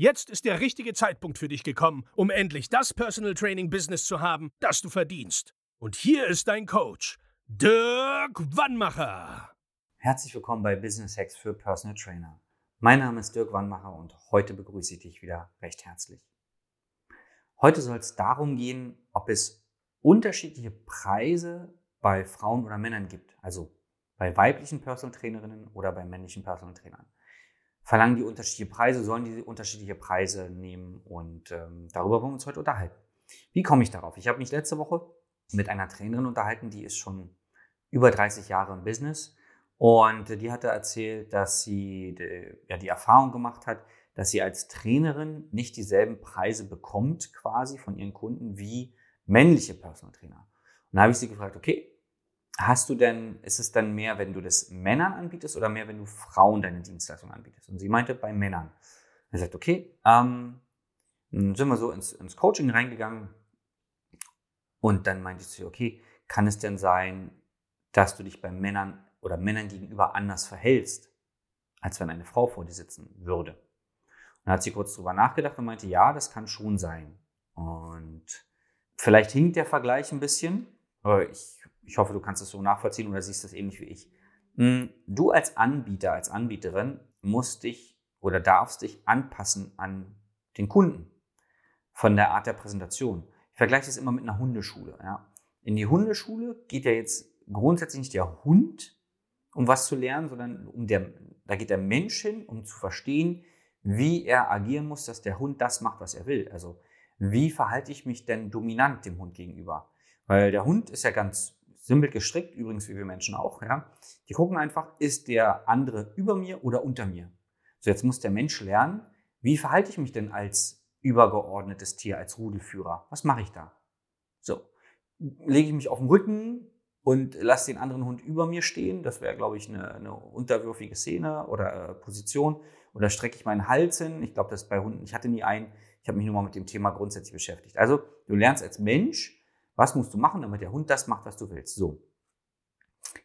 Jetzt ist der richtige Zeitpunkt für dich gekommen, um endlich das Personal Training Business zu haben, das du verdienst. Und hier ist dein Coach, Dirk Wannmacher. Herzlich willkommen bei Business Hacks für Personal Trainer. Mein Name ist Dirk Wannmacher und heute begrüße ich dich wieder recht herzlich. Heute soll es darum gehen, ob es unterschiedliche Preise bei Frauen oder Männern gibt. Also bei weiblichen Personal Trainerinnen oder bei männlichen Personal Trainern. Verlangen die unterschiedliche Preise, sollen die unterschiedliche Preise nehmen und ähm, darüber wollen wir uns heute unterhalten. Wie komme ich darauf? Ich habe mich letzte Woche mit einer Trainerin unterhalten, die ist schon über 30 Jahre im Business und die hatte erzählt, dass sie die, ja, die Erfahrung gemacht hat, dass sie als Trainerin nicht dieselben Preise bekommt quasi von ihren Kunden wie männliche Personal Trainer. Und da habe ich sie gefragt, okay, hast du denn, ist es dann mehr, wenn du das Männern anbietest oder mehr, wenn du Frauen deine Dienstleistung anbietest? Und sie meinte bei Männern. Er sagt, okay, ähm, dann sind wir so ins, ins Coaching reingegangen und dann meinte sie, okay, kann es denn sein, dass du dich bei Männern oder Männern gegenüber anders verhältst, als wenn eine Frau vor dir sitzen würde? dann hat sie kurz drüber nachgedacht und meinte, ja, das kann schon sein. Und vielleicht hinkt der Vergleich ein bisschen, aber ich, ich hoffe, du kannst es so nachvollziehen oder siehst das ähnlich wie ich. Hm, du als Anbieter, als Anbieterin musst dich oder darfst dich anpassen an den Kunden von der Art der Präsentation. Ich vergleiche das immer mit einer Hundeschule. Ja. In die Hundeschule geht ja jetzt grundsätzlich nicht der Hund, um was zu lernen, sondern um der, da geht der Mensch hin, um zu verstehen, wie er agieren muss, dass der Hund das macht, was er will. Also wie verhalte ich mich denn dominant dem Hund gegenüber? Weil der Hund ist ja ganz simpel gestrickt, übrigens wie wir Menschen auch. Ja? Die gucken einfach, ist der andere über mir oder unter mir? So, jetzt muss der Mensch lernen, wie verhalte ich mich denn als übergeordnetes Tier, als Rudelführer? Was mache ich da? So, lege ich mich auf den Rücken und lasse den anderen Hund über mir stehen? Das wäre, glaube ich, eine, eine unterwürfige Szene oder äh, Position. Oder strecke ich meinen Hals hin? Ich glaube, das ist bei Hunden, ich hatte nie einen. Ich habe mich nur mal mit dem Thema grundsätzlich beschäftigt. Also, du lernst als Mensch, was musst du machen, damit der Hund das macht, was du willst. So.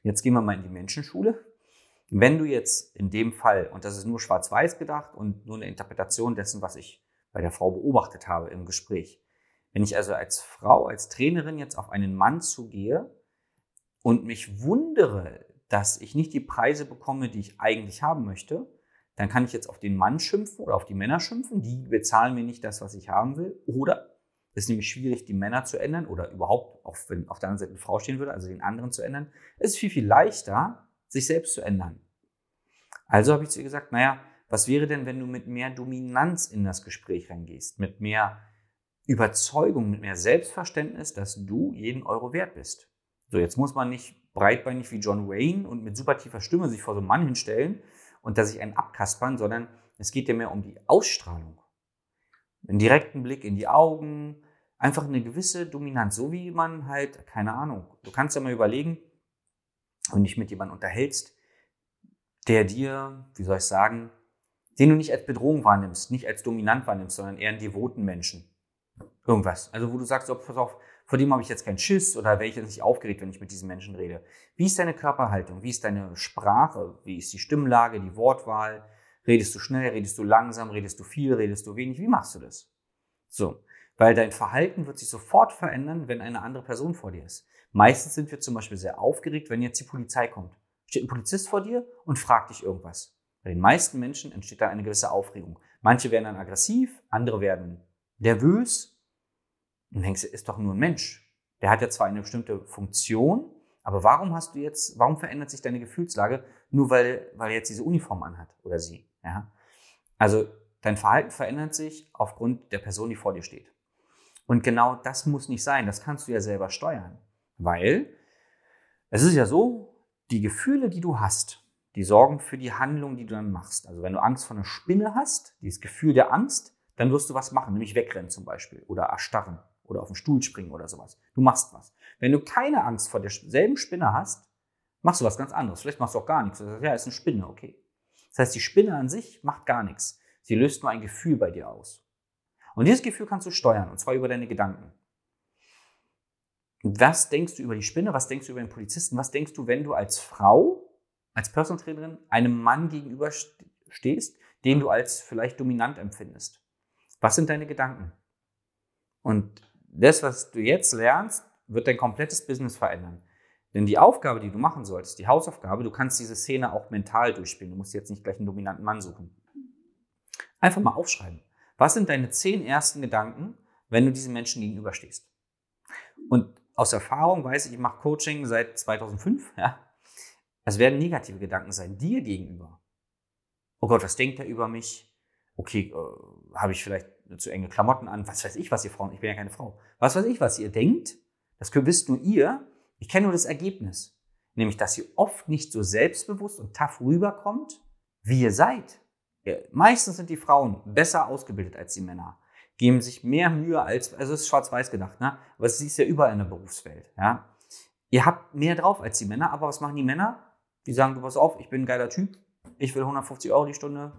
Jetzt gehen wir mal in die Menschenschule. Wenn du jetzt in dem Fall, und das ist nur schwarz-weiß gedacht und nur eine Interpretation dessen, was ich bei der Frau beobachtet habe im Gespräch. Wenn ich also als Frau, als Trainerin jetzt auf einen Mann zugehe und mich wundere, dass ich nicht die Preise bekomme, die ich eigentlich haben möchte, dann kann ich jetzt auf den Mann schimpfen oder auf die Männer schimpfen. Die bezahlen mir nicht das, was ich haben will. Oder ist nämlich schwierig, die Männer zu ändern oder überhaupt, auch wenn auf der anderen Seite eine Frau stehen würde, also den anderen zu ändern. Es ist viel, viel leichter, sich selbst zu ändern. Also habe ich zu ihr gesagt, naja, was wäre denn, wenn du mit mehr Dominanz in das Gespräch reingehst, mit mehr Überzeugung, mit mehr Selbstverständnis, dass du jeden Euro wert bist. So, jetzt muss man nicht breitbeinig wie John Wayne und mit super tiefer Stimme sich vor so einem Mann hinstellen und dass sich einen abkaspern, sondern es geht ja mehr um die Ausstrahlung. Einen direkten Blick in die Augen, einfach eine gewisse Dominanz, so wie man halt, keine Ahnung, du kannst ja mal überlegen, wenn dich mit jemandem unterhältst, der dir, wie soll ich sagen, den du nicht als Bedrohung wahrnimmst, nicht als dominant wahrnimmst, sondern eher einen devoten Menschen. Irgendwas. Also wo du sagst, oh, pass auf, vor dem habe ich jetzt keinen Schiss oder wäre ich jetzt nicht aufgeregt, wenn ich mit diesen Menschen rede. Wie ist deine Körperhaltung? Wie ist deine Sprache? Wie ist die Stimmlage, die Wortwahl? Redest du schnell? Redest du langsam? Redest du viel? Redest du wenig? Wie machst du das? So. Weil dein Verhalten wird sich sofort verändern, wenn eine andere Person vor dir ist. Meistens sind wir zum Beispiel sehr aufgeregt, wenn jetzt die Polizei kommt. steht ein Polizist vor dir und fragt dich irgendwas. Bei den meisten Menschen entsteht dann eine gewisse Aufregung. Manche werden dann aggressiv, andere werden nervös. Und denkst ist doch nur ein Mensch. Der hat ja zwar eine bestimmte Funktion, aber warum hast du jetzt, warum verändert sich deine Gefühlslage nur weil, weil er jetzt diese Uniform anhat oder sie? Ja? Also dein Verhalten verändert sich aufgrund der Person, die vor dir steht. Und genau das muss nicht sein. Das kannst du ja selber steuern. Weil es ist ja so, die Gefühle, die du hast, die sorgen für die Handlung, die du dann machst. Also wenn du Angst vor einer Spinne hast, dieses Gefühl der Angst, dann wirst du was machen, nämlich wegrennen zum Beispiel oder erstarren oder auf den Stuhl springen oder sowas. Du machst was. Wenn du keine Angst vor derselben Spinne hast, machst du was ganz anderes. Vielleicht machst du auch gar nichts. Ja, ist eine Spinne, okay. Das heißt, die Spinne an sich macht gar nichts. Sie löst nur ein Gefühl bei dir aus. Und dieses Gefühl kannst du steuern, und zwar über deine Gedanken. Was denkst du über die Spinne? Was denkst du über den Polizisten? Was denkst du, wenn du als Frau, als Personal Trainerin, einem Mann gegenüber stehst, den du als vielleicht dominant empfindest? Was sind deine Gedanken? Und das, was du jetzt lernst, wird dein komplettes Business verändern. Denn die Aufgabe, die du machen solltest, die Hausaufgabe, du kannst diese Szene auch mental durchspielen. Du musst jetzt nicht gleich einen dominanten Mann suchen. Einfach mal aufschreiben. Was sind deine zehn ersten Gedanken, wenn du diesen Menschen gegenüberstehst? Und aus Erfahrung weiß ich, ich mache Coaching seit 2005. Ja, es werden negative Gedanken sein, dir gegenüber. Oh Gott, was denkt er über mich? Okay, äh, habe ich vielleicht zu enge Klamotten an? Was weiß ich, was ihr Frauen, ich bin ja keine Frau. Was weiß ich, was ihr denkt? Das wisst nur ihr. Ich kenne nur das Ergebnis. Nämlich, dass ihr oft nicht so selbstbewusst und tough rüberkommt, wie ihr seid. Meistens sind die Frauen besser ausgebildet als die Männer, geben sich mehr Mühe als, also es ist schwarz-weiß gedacht, ne? aber es ist ja überall in der Berufswelt. Ja? Ihr habt mehr drauf als die Männer, aber was machen die Männer? Die sagen, du pass auf, ich bin ein geiler Typ, ich will 150 Euro die Stunde,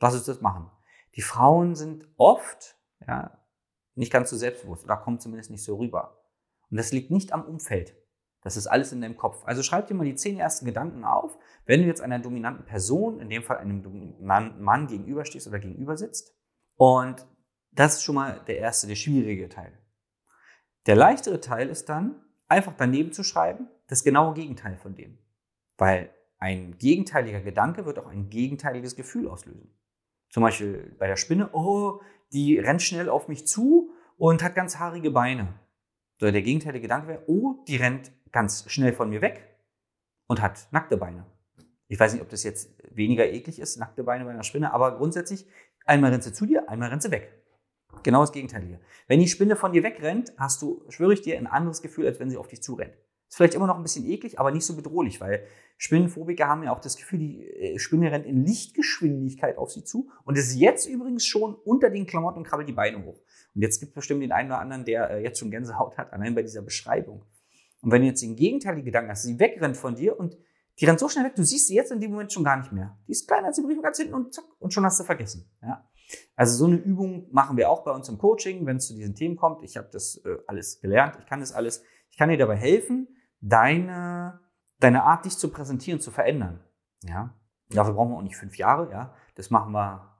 lass uns das machen. Die Frauen sind oft ja, nicht ganz so selbstbewusst oder kommen zumindest nicht so rüber. Und das liegt nicht am Umfeld. Das ist alles in deinem Kopf. Also schreib dir mal die zehn ersten Gedanken auf, wenn du jetzt einer dominanten Person, in dem Fall einem dominanten Mann gegenüberstehst oder gegenüber sitzt. Und das ist schon mal der erste, der schwierige Teil. Der leichtere Teil ist dann, einfach daneben zu schreiben, das genaue Gegenteil von dem. Weil ein gegenteiliger Gedanke wird auch ein gegenteiliges Gefühl auslösen. Zum Beispiel bei der Spinne, oh, die rennt schnell auf mich zu und hat ganz haarige Beine. So, der gegenteilige Gedanke wäre, oh, die rennt ganz schnell von mir weg und hat nackte Beine. Ich weiß nicht, ob das jetzt weniger eklig ist, nackte Beine bei einer Spinne, aber grundsätzlich, einmal rennt sie zu dir, einmal rennt sie weg. Genau das Gegenteil hier. Wenn die Spinne von dir wegrennt, hast du, schwöre ich dir, ein anderes Gefühl, als wenn sie auf dich zurennt. Ist vielleicht immer noch ein bisschen eklig, aber nicht so bedrohlich, weil Spinnenphobiker haben ja auch das Gefühl, die äh, Spinne rennt in Lichtgeschwindigkeit auf sie zu und ist jetzt übrigens schon unter den Klamotten und krabbelt die Beine hoch. Und jetzt gibt es bestimmt den einen oder anderen, der äh, jetzt schon Gänsehaut hat, allein bei dieser Beschreibung. Und wenn du jetzt den gegenteiligen Gedanken hast, sie wegrennt von dir und die rennt so schnell weg, du siehst sie jetzt in dem Moment schon gar nicht mehr. Die ist kleiner als die Briefe ganz hinten und zack, und schon hast du vergessen. Ja? Also so eine Übung machen wir auch bei uns im Coaching, wenn es zu diesen Themen kommt. Ich habe das äh, alles gelernt, ich kann das alles. Ich kann dir dabei helfen, deine, deine Art, dich zu präsentieren, zu verändern. Ja? Dafür brauchen wir auch nicht fünf Jahre. Ja? Das machen wir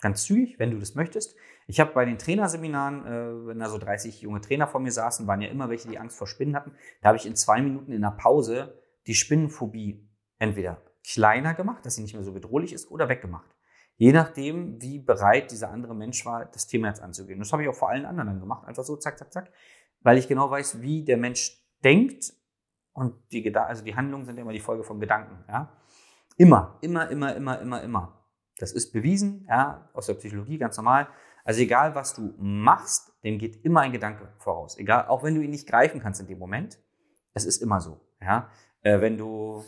ganz zügig, wenn du das möchtest. Ich habe bei den Trainerseminaren, äh, wenn da so 30 junge Trainer vor mir saßen, waren ja immer welche, die Angst vor Spinnen hatten. Da habe ich in zwei Minuten in der Pause die Spinnenphobie entweder kleiner gemacht, dass sie nicht mehr so bedrohlich ist, oder weggemacht. Je nachdem, wie bereit dieser andere Mensch war, das Thema jetzt anzugehen. Das habe ich auch vor allen anderen dann gemacht. Einfach so, zack, zack, zack. Weil ich genau weiß, wie der Mensch denkt. Und die, also die Handlungen sind immer die Folge von Gedanken. Ja? Immer, immer, immer, immer, immer, immer. Das ist bewiesen, ja, aus der Psychologie ganz normal. Also egal, was du machst, dem geht immer ein Gedanke voraus. Egal, auch wenn du ihn nicht greifen kannst in dem Moment. Es ist immer so. Ja? Äh, wenn du,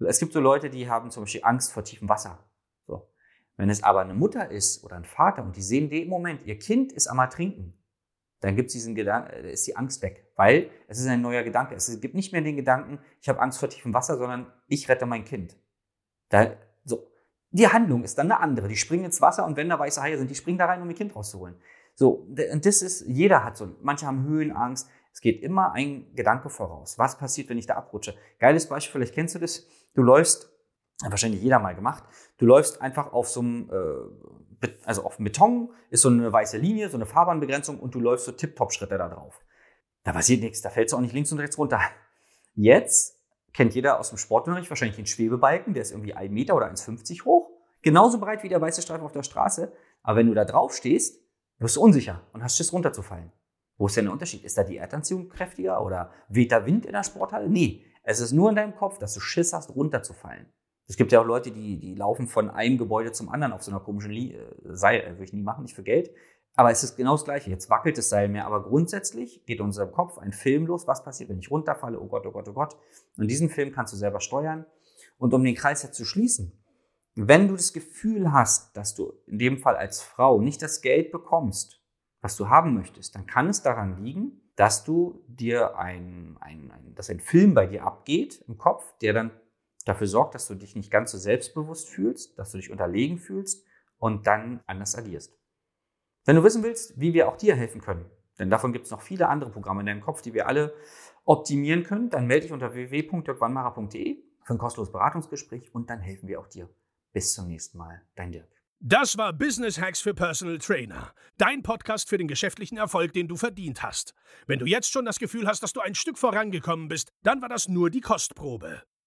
es gibt so Leute, die haben zum Beispiel Angst vor tiefem Wasser. So. Wenn es aber eine Mutter ist oder ein Vater und die sehen den Moment, ihr Kind ist am Ertrinken, dann gibt es diesen Gedanken, äh, ist die Angst weg, weil es ist ein neuer Gedanke. Es gibt nicht mehr den Gedanken, ich habe Angst vor tiefem Wasser, sondern ich rette mein Kind. Da, so, die Handlung ist dann eine andere. Die springen ins Wasser und wenn da weiße Haie sind, die springen da rein, um ihr Kind rauszuholen. So, und das ist, jeder hat so, manche haben Höhenangst. Es geht immer ein Gedanke voraus. Was passiert, wenn ich da abrutsche? Geiles Beispiel, vielleicht kennst du das. Du läufst, wahrscheinlich jeder mal gemacht, du läufst einfach auf so einem, äh, also auf Beton, ist so eine weiße Linie, so eine Fahrbahnbegrenzung und du läufst so Tip-Top-Schritte da drauf. Da passiert nichts, da fällst du auch nicht links und rechts runter. Jetzt kennt jeder aus dem Sportunterricht, wahrscheinlich den Schwebebalken, der ist irgendwie 1 Meter oder 1,50 hoch. Genauso breit wie der weiße Streifen auf der Straße. Aber wenn du da drauf stehst, wirst du unsicher und hast Schiss runterzufallen. Wo ist denn der Unterschied? Ist da die Erdanziehung kräftiger oder weht da Wind in der Sporthalle? Nee, es ist nur in deinem Kopf, dass du Schiss hast, runterzufallen. Es gibt ja auch Leute, die, die laufen von einem Gebäude zum anderen auf so einer komischen Lie äh, Seil. Äh, würde ich nie machen, nicht für Geld. Aber es ist genau das Gleiche. Jetzt wackelt das Seil mehr. Aber grundsätzlich geht in unserem Kopf ein Film los. Was passiert, wenn ich runterfalle? Oh Gott, oh Gott, oh Gott. Und diesen Film kannst du selber steuern. Und um den Kreis jetzt zu schließen, wenn du das Gefühl hast, dass du in dem Fall als Frau nicht das Geld bekommst, was du haben möchtest, dann kann es daran liegen, dass du dir ein, ein, ein, dass ein Film bei dir abgeht im Kopf, der dann dafür sorgt, dass du dich nicht ganz so selbstbewusst fühlst, dass du dich unterlegen fühlst und dann anders agierst. Wenn du wissen willst, wie wir auch dir helfen können, denn davon gibt es noch viele andere Programme in deinem Kopf, die wir alle optimieren können, dann melde dich unter www.dirkwannmacher.de für ein kostenloses Beratungsgespräch und dann helfen wir auch dir. Bis zum nächsten Mal, dein Dirk. Das war Business Hacks für Personal Trainer. Dein Podcast für den geschäftlichen Erfolg, den du verdient hast. Wenn du jetzt schon das Gefühl hast, dass du ein Stück vorangekommen bist, dann war das nur die Kostprobe.